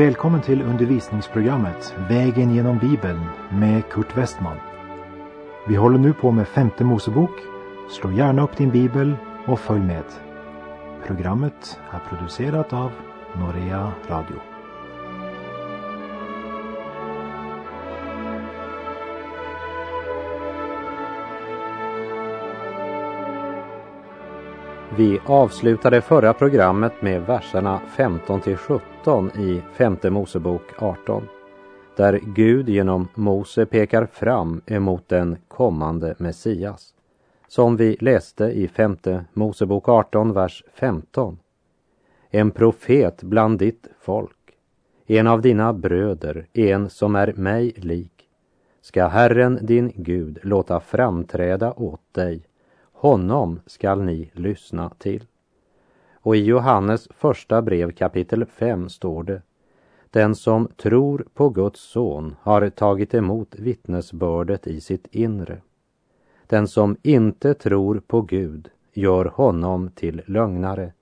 Välkommen till undervisningsprogrammet Vägen genom Bibeln med Kurt Westman. Vi håller nu på med femte Mosebok. Slå gärna upp din bibel och följ med. Programmet är producerat av Norea Radio. Vi avslutade förra programmet med verserna 15 till 17 i femte Mosebok 18. Där Gud genom Mose pekar fram emot den kommande Messias. Som vi läste i femte Mosebok 18, vers 15. En profet bland ditt folk, en av dina bröder, en som är mig lik, ska Herren din Gud låta framträda åt dig honom skall ni lyssna till. Och i Johannes första brev kapitel 5 står det Den som tror på Guds son har tagit emot vittnesbördet i sitt inre. Den som inte tror på Gud gör honom till lögnare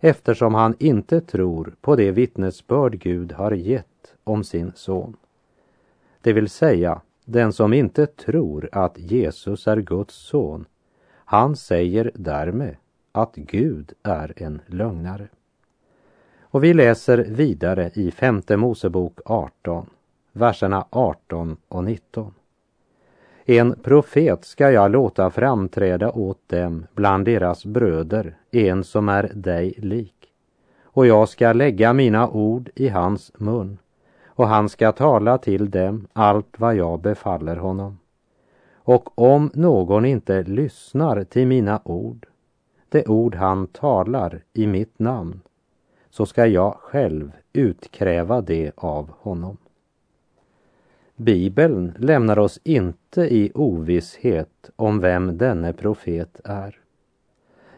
eftersom han inte tror på det vittnesbörd Gud har gett om sin son. Det vill säga, den som inte tror att Jesus är Guds son han säger därmed att Gud är en lögnare. Och vi läser vidare i femte Mosebok 18, verserna 18 och 19. En profet ska jag låta framträda åt dem bland deras bröder, en som är dig lik. Och jag ska lägga mina ord i hans mun, och han ska tala till dem allt vad jag befaller honom. Och om någon inte lyssnar till mina ord, det ord han talar i mitt namn, så ska jag själv utkräva det av honom. Bibeln lämnar oss inte i ovisshet om vem denne profet är.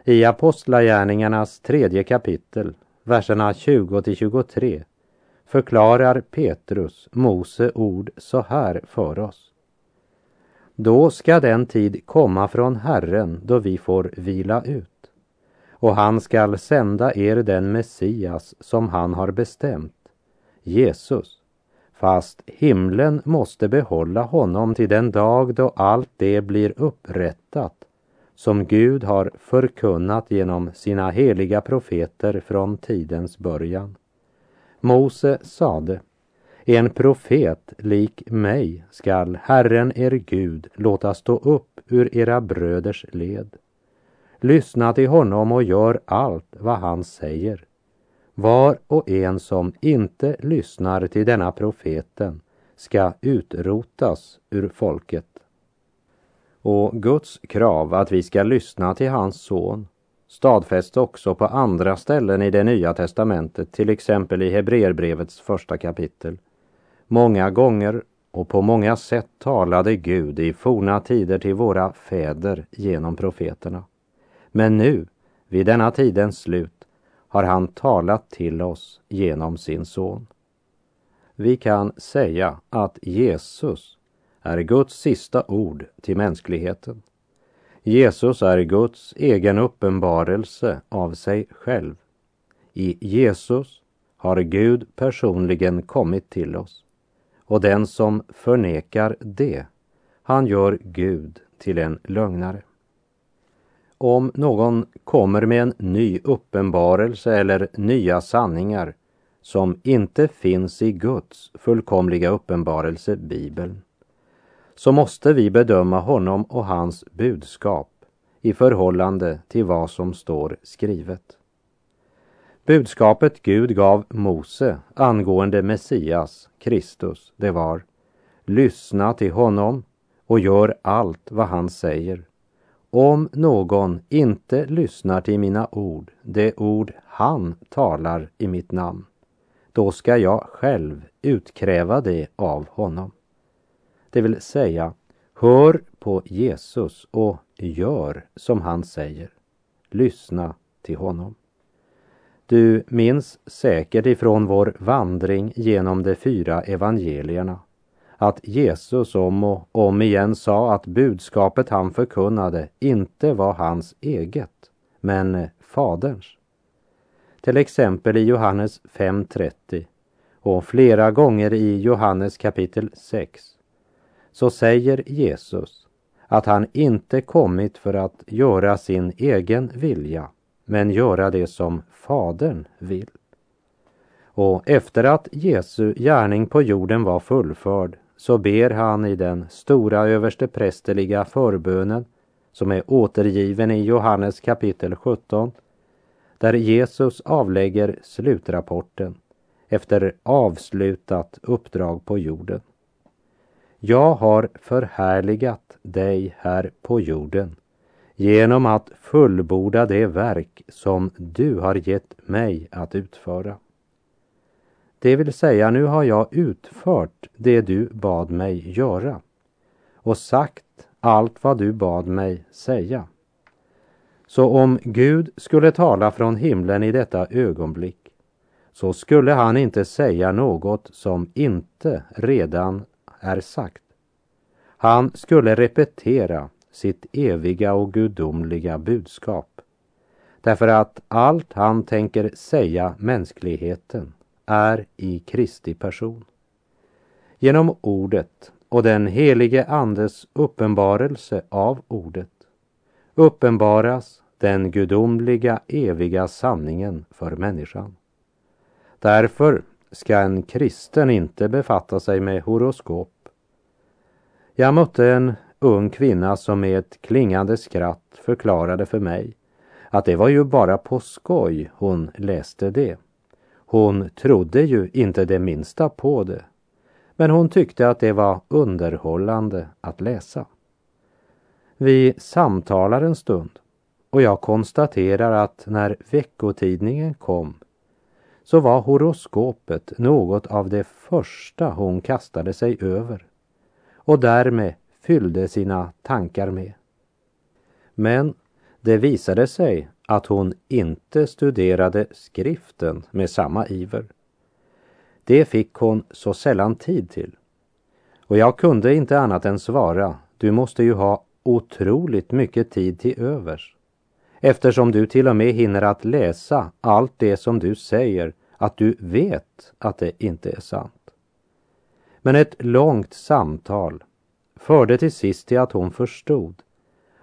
I Apostlagärningarnas tredje kapitel, verserna 20 till 23, förklarar Petrus Mose ord så här för oss. Då ska den tid komma från Herren då vi får vila ut. Och han skall sända er den Messias som han har bestämt, Jesus. Fast himlen måste behålla honom till den dag då allt det blir upprättat som Gud har förkunnat genom sina heliga profeter från tidens början. Mose sade en profet lik mig skall Herren er Gud låta stå upp ur era bröders led. Lyssna till honom och gör allt vad han säger. Var och en som inte lyssnar till denna profeten ska utrotas ur folket. Och Guds krav att vi ska lyssna till hans son stadfästs också på andra ställen i det nya testamentet, till exempel i Hebreerbrevets första kapitel. Många gånger och på många sätt talade Gud i forna tider till våra fäder genom profeterna. Men nu, vid denna tidens slut, har han talat till oss genom sin son. Vi kan säga att Jesus är Guds sista ord till mänskligheten. Jesus är Guds egen uppenbarelse av sig själv. I Jesus har Gud personligen kommit till oss och den som förnekar det, han gör Gud till en lögnare. Om någon kommer med en ny uppenbarelse eller nya sanningar som inte finns i Guds fullkomliga uppenbarelse, Bibeln, så måste vi bedöma honom och hans budskap i förhållande till vad som står skrivet. Budskapet Gud gav Mose angående Messias, Kristus, det var Lyssna till honom och gör allt vad han säger. Om någon inte lyssnar till mina ord, det ord han talar i mitt namn, då ska jag själv utkräva det av honom. Det vill säga, hör på Jesus och gör som han säger. Lyssna till honom. Du minns säkert ifrån vår vandring genom de fyra evangelierna att Jesus om och om igen sa att budskapet han förkunnade inte var hans eget, men Faderns. Till exempel i Johannes 5.30 och flera gånger i Johannes kapitel 6 så säger Jesus att han inte kommit för att göra sin egen vilja men göra det som Fadern vill. Och efter att Jesu gärning på jorden var fullförd så ber han i den stora översteprästerliga förbönen som är återgiven i Johannes kapitel 17 där Jesus avlägger slutrapporten efter avslutat uppdrag på jorden. Jag har förhärligat dig här på jorden genom att fullborda det verk som du har gett mig att utföra. Det vill säga, nu har jag utfört det du bad mig göra och sagt allt vad du bad mig säga. Så om Gud skulle tala från himlen i detta ögonblick så skulle han inte säga något som inte redan är sagt. Han skulle repetera sitt eviga och gudomliga budskap. Därför att allt han tänker säga mänskligheten är i Kristi person. Genom ordet och den helige Andes uppenbarelse av ordet uppenbaras den gudomliga eviga sanningen för människan. Därför ska en kristen inte befatta sig med horoskop. Jag mötte en ung kvinna som med ett klingande skratt förklarade för mig att det var ju bara på skoj hon läste det. Hon trodde ju inte det minsta på det. Men hon tyckte att det var underhållande att läsa. Vi samtalar en stund och jag konstaterar att när veckotidningen kom så var horoskopet något av det första hon kastade sig över och därmed fyllde sina tankar med. Men det visade sig att hon inte studerade skriften med samma iver. Det fick hon så sällan tid till. Och jag kunde inte annat än svara, du måste ju ha otroligt mycket tid till övers. Eftersom du till och med hinner att läsa allt det som du säger att du vet att det inte är sant. Men ett långt samtal förde till sist till att hon förstod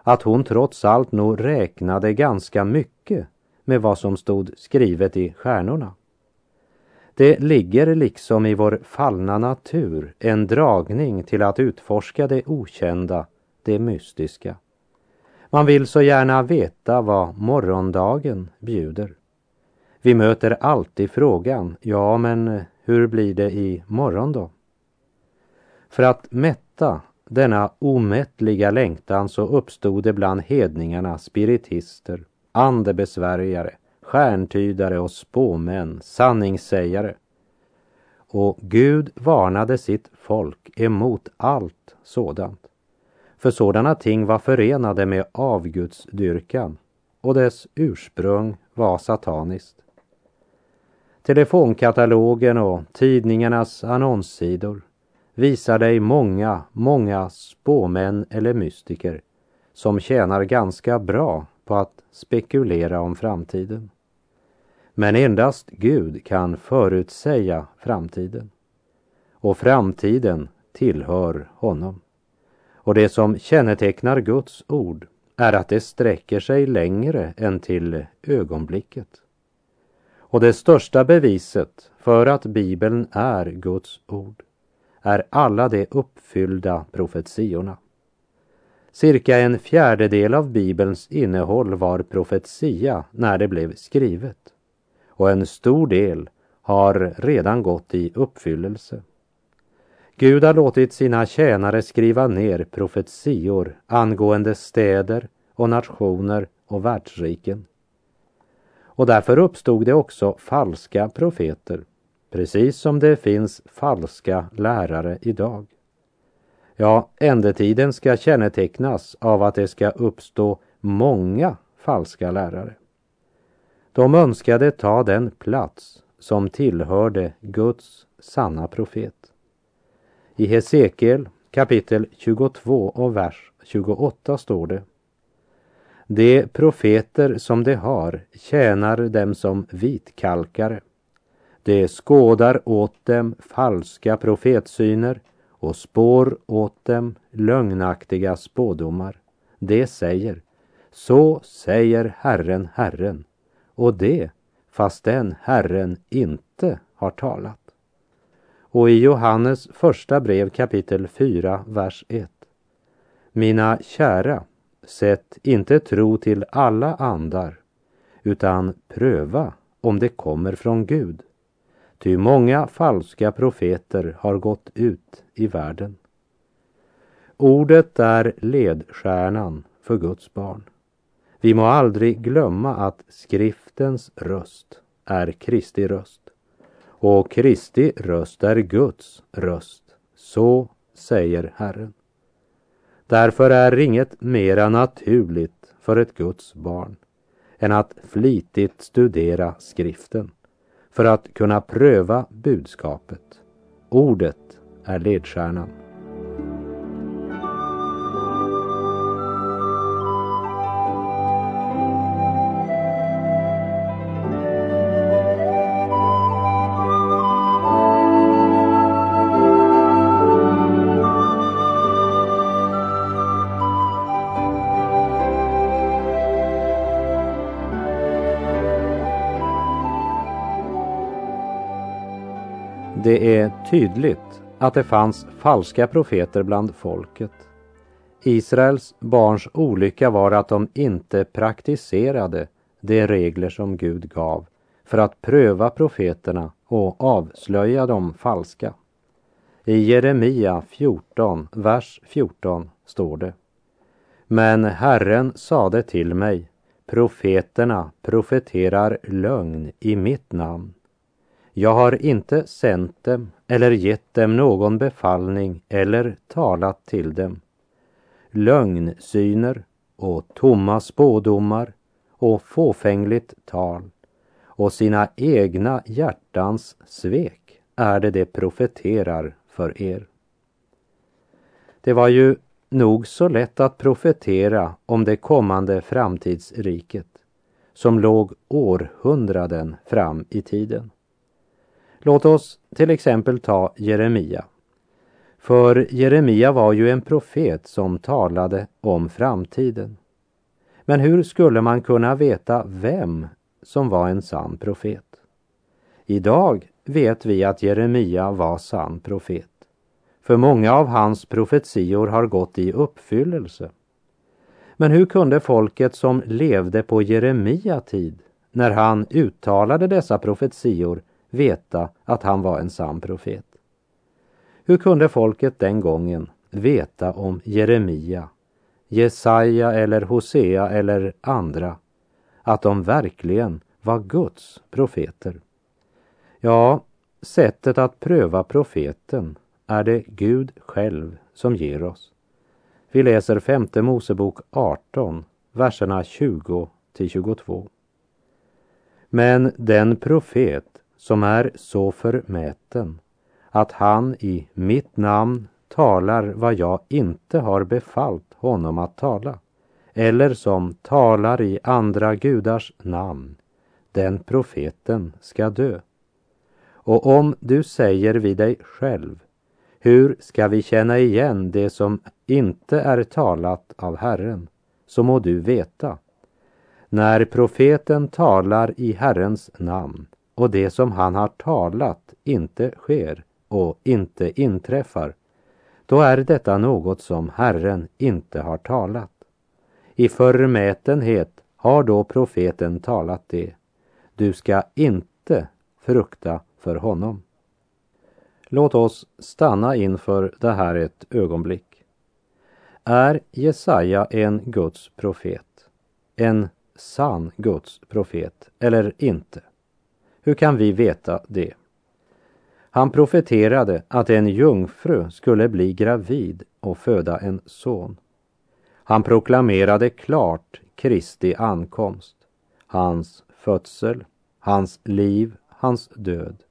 att hon trots allt nog räknade ganska mycket med vad som stod skrivet i stjärnorna. Det ligger liksom i vår fallna natur en dragning till att utforska det okända, det mystiska. Man vill så gärna veta vad morgondagen bjuder. Vi möter alltid frågan, ja men hur blir det i morgon då? För att mätta denna omättliga längtan så uppstod det bland hedningarna spiritister, andebesvärjare, stjärntydare och spåmän, sanningssägare. Och Gud varnade sitt folk emot allt sådant. För sådana ting var förenade med avgudsdyrkan och dess ursprung var sataniskt. Telefonkatalogen och tidningarnas annonssidor visar dig många, många spåmän eller mystiker som tjänar ganska bra på att spekulera om framtiden. Men endast Gud kan förutsäga framtiden. Och framtiden tillhör honom. Och det som kännetecknar Guds ord är att det sträcker sig längre än till ögonblicket. Och det största beviset för att Bibeln är Guds ord är alla de uppfyllda profetiorna. Cirka en fjärdedel av Bibelns innehåll var profetia när det blev skrivet och en stor del har redan gått i uppfyllelse. Gud har låtit sina tjänare skriva ner profetior angående städer och nationer och världsriken. Och därför uppstod det också falska profeter Precis som det finns falska lärare idag. Ja, ändetiden ska kännetecknas av att det ska uppstå många falska lärare. De önskade ta den plats som tillhörde Guds sanna profet. I Hesekiel kapitel 22 och vers 28 står det De profeter som de har tjänar dem som vitkalkare. De skådar åt dem falska profetsyner och spår åt dem lögnaktiga spådomar. Det säger, så säger Herren, Herren, och det fastän Herren inte har talat. Och i Johannes första brev kapitel 4, vers 1. Mina kära, sätt inte tro till alla andar, utan pröva om det kommer från Gud. Ty många falska profeter har gått ut i världen. Ordet är ledstjärnan för Guds barn. Vi må aldrig glömma att skriftens röst är Kristi röst och Kristi röst är Guds röst. Så säger Herren. Därför är inget mera naturligt för ett Guds barn än att flitigt studera skriften för att kunna pröva budskapet. Ordet är ledstjärnan. Tydligt att det fanns falska profeter bland folket. Israels barns olycka var att de inte praktiserade de regler som Gud gav för att pröva profeterna och avslöja de falska. I Jeremia 14, vers 14 står det. Men Herren sade till mig, profeterna profeterar lögn i mitt namn jag har inte sänt dem eller gett dem någon befallning eller talat till dem. Lögnsyner och tomma spådomar och fåfängligt tal och sina egna hjärtans svek är det de profeterar för er. Det var ju nog så lätt att profetera om det kommande framtidsriket som låg århundraden fram i tiden. Låt oss till exempel ta Jeremia. För Jeremia var ju en profet som talade om framtiden. Men hur skulle man kunna veta vem som var en sann profet? Idag vet vi att Jeremia var sann profet. För många av hans profetior har gått i uppfyllelse. Men hur kunde folket som levde på Jeremia tid, när han uttalade dessa profetior, veta att han var en sann profet. Hur kunde folket den gången veta om Jeremia, Jesaja eller Hosea eller andra att de verkligen var Guds profeter? Ja, sättet att pröva profeten är det Gud själv som ger oss. Vi läser femte Mosebok 18, verserna 20 till 22. Men den profet som är så förmäten att han i mitt namn talar vad jag inte har befallt honom att tala, eller som talar i andra gudars namn, den profeten ska dö. Och om du säger vid dig själv, hur ska vi känna igen det som inte är talat av Herren, så må du veta. När profeten talar i Herrens namn och det som han har talat inte sker och inte inträffar, då är detta något som Herren inte har talat. I förmätenhet har då profeten talat det. Du ska inte frukta för honom. Låt oss stanna inför det här ett ögonblick. Är Jesaja en Guds profet? En sann Guds profet eller inte? Hur kan vi veta det? Han profeterade att en jungfru skulle bli gravid och föda en son. Han proklamerade klart Kristi ankomst, hans födsel, hans liv, hans död.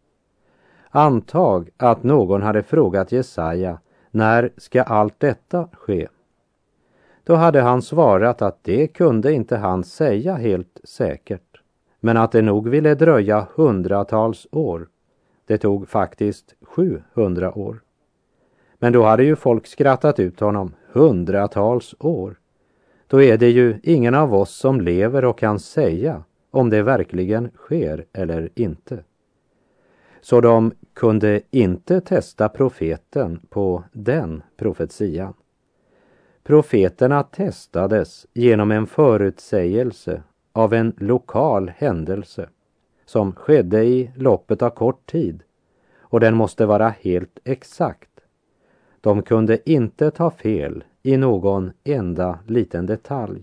Antag att någon hade frågat Jesaja, när ska allt detta ske? Då hade han svarat att det kunde inte han säga helt säkert, men att det nog ville dröja hundratals år. Det tog faktiskt 700 år. Men då hade ju folk skrattat ut honom hundratals år. Då är det ju ingen av oss som lever och kan säga om det verkligen sker eller inte. Så de kunde inte testa profeten på den profetian. Profeterna testades genom en förutsägelse av en lokal händelse som skedde i loppet av kort tid och den måste vara helt exakt. De kunde inte ta fel i någon enda liten detalj.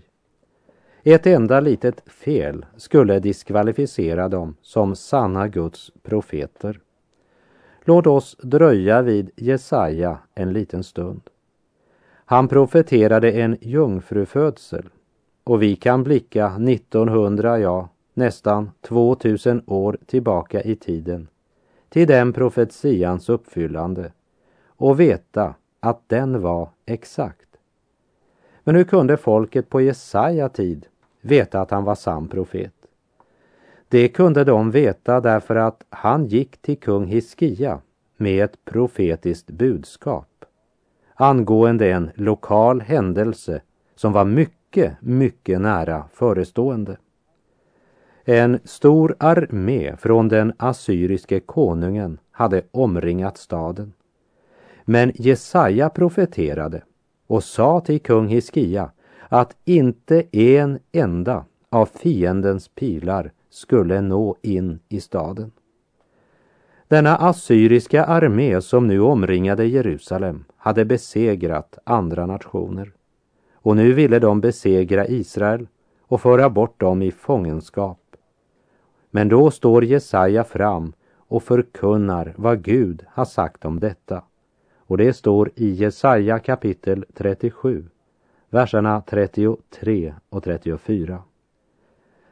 Ett enda litet fel skulle diskvalificera dem som sanna Guds profeter. Låt oss dröja vid Jesaja en liten stund. Han profeterade en jungfrufödsel och vi kan blicka 1900, ja nästan 2000 år tillbaka i tiden till den profetians uppfyllande och veta att den var exakt. Men hur kunde folket på Jesaja tid veta att han var sann profet? Det kunde de veta därför att han gick till kung Hiskia med ett profetiskt budskap angående en lokal händelse som var mycket mycket, mycket nära förestående. En stor armé från den assyriske konungen hade omringat staden. Men Jesaja profeterade och sa till kung Hiskia att inte en enda av fiendens pilar skulle nå in i staden. Denna assyriska armé som nu omringade Jerusalem hade besegrat andra nationer. Och nu ville de besegra Israel och föra bort dem i fångenskap. Men då står Jesaja fram och förkunnar vad Gud har sagt om detta. Och det står i Jesaja kapitel 37, verserna 33 och 34.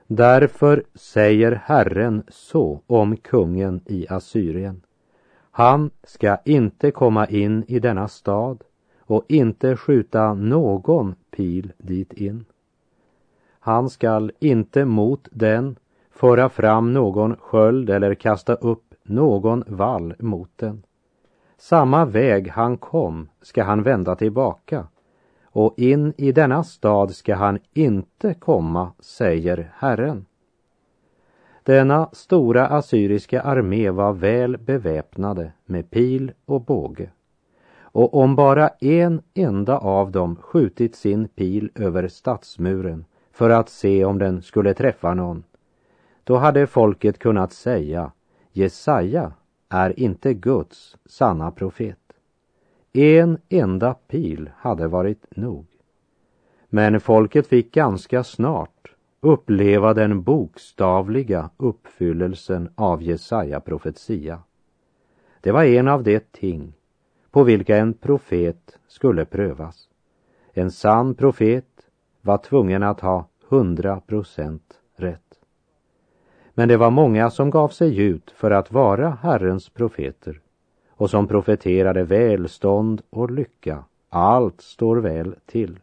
Därför säger Herren så om kungen i Assyrien. Han ska inte komma in i denna stad och inte skjuta någon pil dit in. Han skall inte mot den föra fram någon sköld eller kasta upp någon vall mot den. Samma väg han kom ska han vända tillbaka och in i denna stad ska han inte komma, säger Herren. Denna stora assyriska armé var väl beväpnade med pil och båge. Och om bara en enda av dem skjutit sin pil över stadsmuren för att se om den skulle träffa någon, då hade folket kunnat säga Jesaja är inte Guds sanna profet. En enda pil hade varit nog. Men folket fick ganska snart uppleva den bokstavliga uppfyllelsen av Jesaja profetia. Det var en av de ting på vilka en profet skulle prövas. En sann profet var tvungen att ha hundra procent rätt. Men det var många som gav sig ut för att vara Herrens profeter och som profeterade välstånd och lycka. Allt står väl till.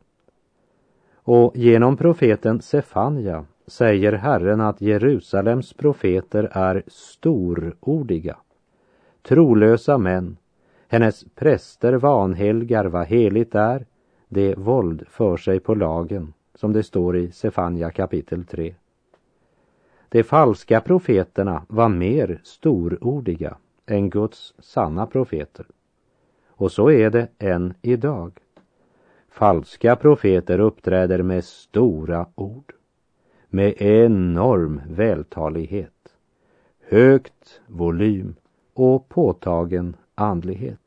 Och genom profeten Sefanja säger Herren att Jerusalems profeter är storordiga, trolösa män. Hennes präster vanhelgar vad heligt är, det våld för sig på lagen, som det står i Sefania kapitel 3. De falska profeterna var mer storordiga än Guds sanna profeter. Och så är det än idag. Falska profeter uppträder med stora ord, med enorm vältalighet, högt volym och påtagen andlighet.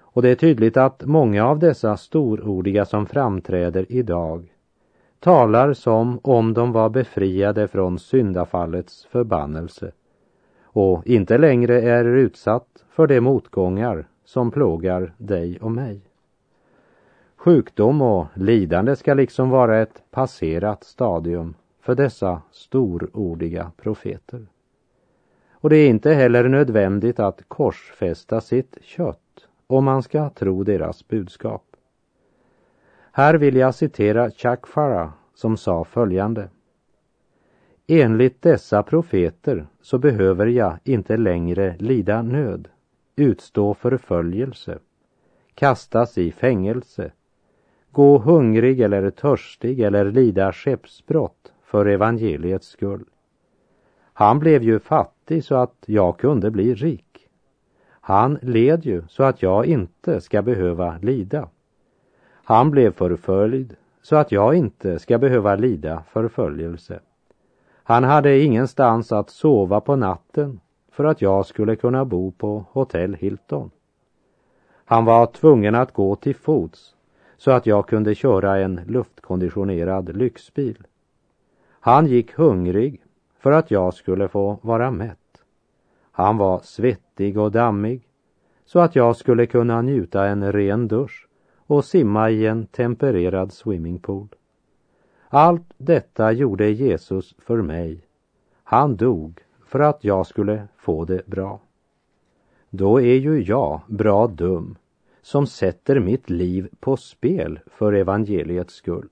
Och det är tydligt att många av dessa storordiga som framträder idag talar som om de var befriade från syndafallets förbannelse och inte längre är utsatt för de motgångar som plågar dig och mig. Sjukdom och lidande ska liksom vara ett passerat stadium för dessa storordiga profeter. Och det är inte heller nödvändigt att korsfästa sitt kött om man ska tro deras budskap. Här vill jag citera Chuck Farah som sa följande. Enligt dessa profeter så behöver jag inte längre lida nöd, utstå förföljelse, kastas i fängelse, gå hungrig eller törstig eller lida skeppsbrott för evangeliets skull. Han blev ju fattig så att jag kunde bli rik. Han led ju så att jag inte ska behöva lida. Han blev förföljd så att jag inte ska behöva lida förföljelse. Han hade ingenstans att sova på natten för att jag skulle kunna bo på hotell Hilton. Han var tvungen att gå till fots så att jag kunde köra en luftkonditionerad lyxbil. Han gick hungrig för att jag skulle få vara mätt. Han var svettig och dammig så att jag skulle kunna njuta en ren dusch och simma i en tempererad swimmingpool. Allt detta gjorde Jesus för mig. Han dog för att jag skulle få det bra. Då är ju jag bra dum som sätter mitt liv på spel för evangeliets skull.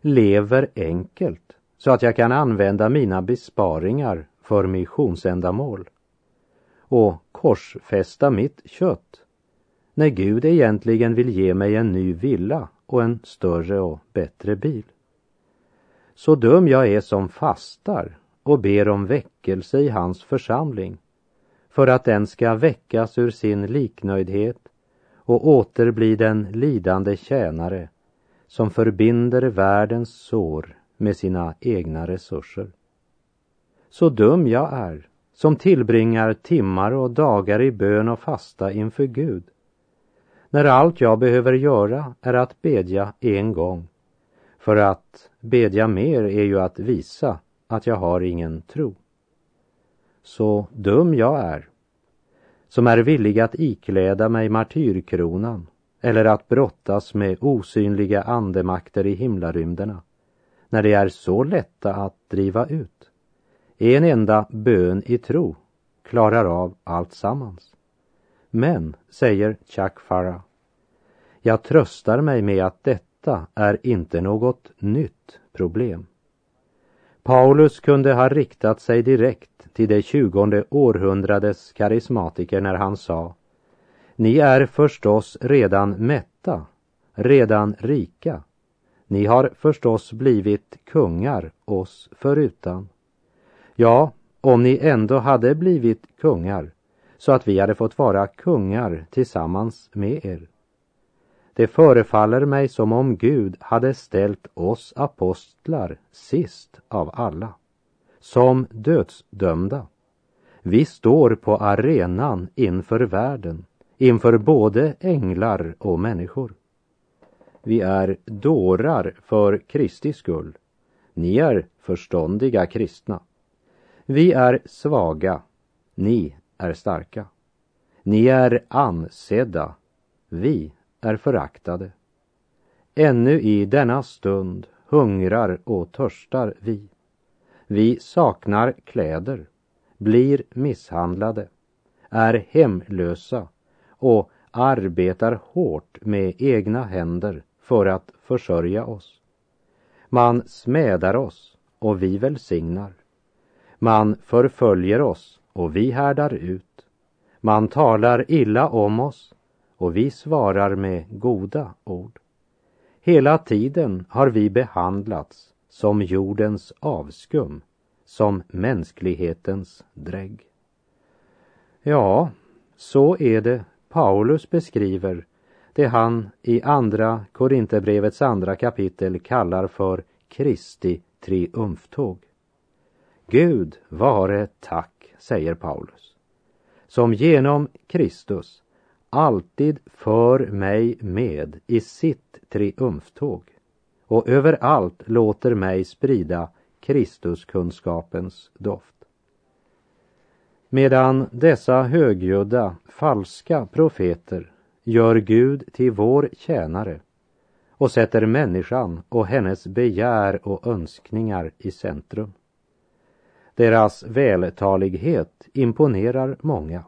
Lever enkelt så att jag kan använda mina besparingar för missionsändamål och korsfästa mitt kött när Gud egentligen vill ge mig en ny villa och en större och bättre bil. Så dum jag är som fastar och ber om väckelse i hans församling för att den ska väckas ur sin liknöjdhet och åter bli den lidande tjänare som förbinder världens sår med sina egna resurser. Så dum jag är som tillbringar timmar och dagar i bön och fasta inför Gud när allt jag behöver göra är att bedja en gång. För att bedja mer är ju att visa att jag har ingen tro. Så dum jag är, som är villig att ikläda mig martyrkronan eller att brottas med osynliga andemakter i himlarymderna, när de är så lätta att driva ut. En enda bön i tro klarar av allt sammans. Men, säger Chuck Farah, jag tröstar mig med att detta är inte något nytt problem. Paulus kunde ha riktat sig direkt till det tjugonde århundradets karismatiker när han sa Ni är förstås redan mätta, redan rika. Ni har förstås blivit kungar oss förutan. Ja, om ni ändå hade blivit kungar så att vi hade fått vara kungar tillsammans med er. Det förefaller mig som om Gud hade ställt oss apostlar sist av alla, som dödsdömda. Vi står på arenan inför världen, inför både änglar och människor. Vi är dårar för Kristi skull. Ni är förståndiga kristna. Vi är svaga. Ni är starka. Ni är ansedda. Vi är föraktade. Ännu i denna stund hungrar och törstar vi. Vi saknar kläder, blir misshandlade, är hemlösa och arbetar hårt med egna händer för att försörja oss. Man smädar oss och vi välsignar. Man förföljer oss och vi härdar ut. Man talar illa om oss och vi svarar med goda ord. Hela tiden har vi behandlats som jordens avskum, som mänsklighetens drägg. Ja, så är det Paulus beskriver det han i andra Korinthierbrevets andra kapitel kallar för Kristi triumftåg. Gud vare tack, säger Paulus, som genom Kristus alltid för mig med i sitt triumftåg och överallt låter mig sprida Kristuskunskapens doft. Medan dessa högljudda, falska profeter gör Gud till vår tjänare och sätter människan och hennes begär och önskningar i centrum. Deras vältalighet imponerar många.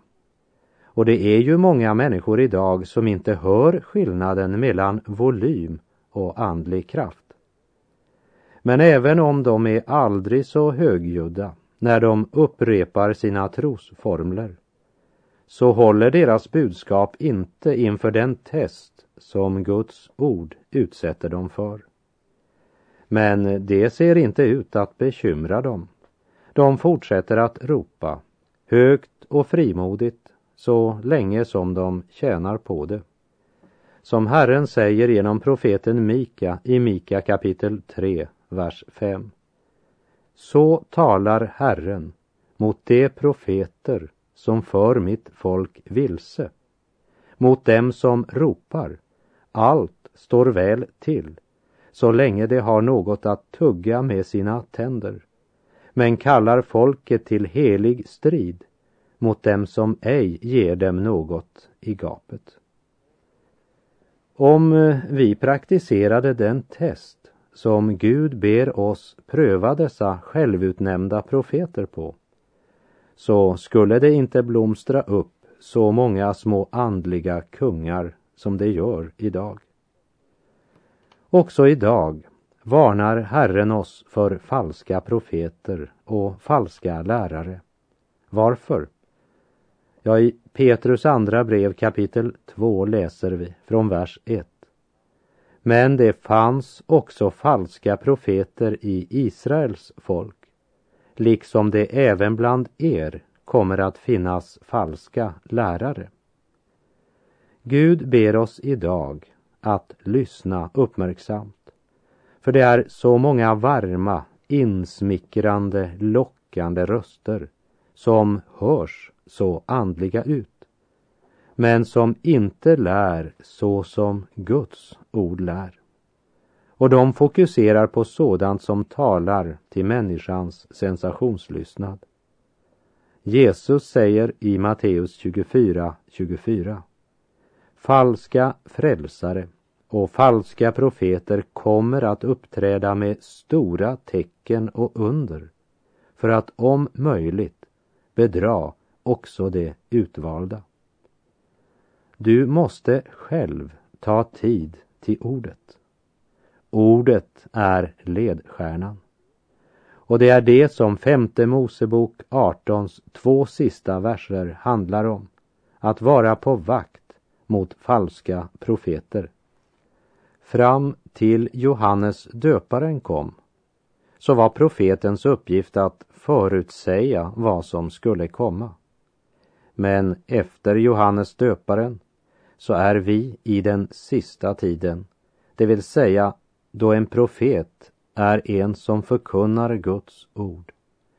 Och det är ju många människor idag som inte hör skillnaden mellan volym och andlig kraft. Men även om de är aldrig så högljudda när de upprepar sina trosformler så håller deras budskap inte inför den test som Guds ord utsätter dem för. Men det ser inte ut att bekymra dem. De fortsätter att ropa högt och frimodigt så länge som de tjänar på det. Som Herren säger genom profeten Mika i Mika kapitel 3, vers 5. Så talar Herren mot de profeter som för mitt folk vilse, mot dem som ropar, allt står väl till, så länge de har något att tugga med sina tänder, men kallar folket till helig strid mot dem som ej ger dem något i gapet. Om eh, vi praktiserade den test som Gud ber oss pröva dessa självutnämnda profeter på, så skulle det inte blomstra upp så många små andliga kungar som det gör idag. Också idag varnar Herren oss för falska profeter och falska lärare. Varför? Ja, i Petrus andra brev kapitel 2 läser vi från vers 1. Men det fanns också falska profeter i Israels folk, liksom det även bland er kommer att finnas falska lärare. Gud ber oss idag att lyssna uppmärksamt, för det är så många varma, insmickrande, lockande röster som hörs så andliga ut, men som inte lär så som Guds ord lär. Och de fokuserar på sådant som talar till människans sensationslystnad. Jesus säger i Matteus 24, 24. Falska frälsare och falska profeter kommer att uppträda med stora tecken och under för att om möjligt bedra också de utvalda. Du måste själv ta tid till ordet. Ordet är ledstjärnan. Och det är det som femte Mosebok 18s två sista verser handlar om. Att vara på vakt mot falska profeter. Fram till Johannes döparen kom så var profetens uppgift att förutsäga vad som skulle komma. Men efter Johannes döparen så är vi i den sista tiden, det vill säga då en profet är en som förkunnar Guds ord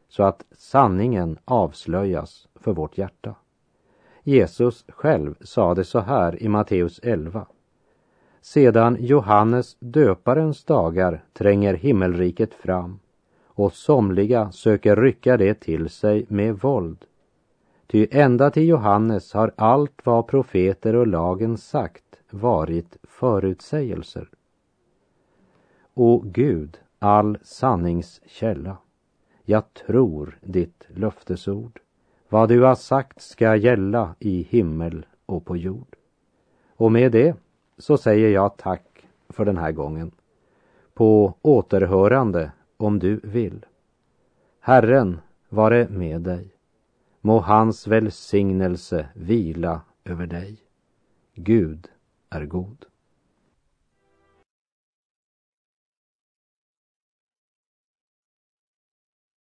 så att sanningen avslöjas för vårt hjärta. Jesus själv sa det så här i Matteus 11. Sedan Johannes döparens dagar tränger himmelriket fram och somliga söker rycka det till sig med våld. Ty ända till Johannes har allt vad profeter och lagen sagt varit förutsägelser. O Gud, all sanningskälla, jag tror ditt löftesord. Vad du har sagt ska gälla i himmel och på jord. Och med det så säger jag tack för den här gången. På återhörande om du vill. Herren vare med dig. Må hans välsignelse vila över dig. Gud är god.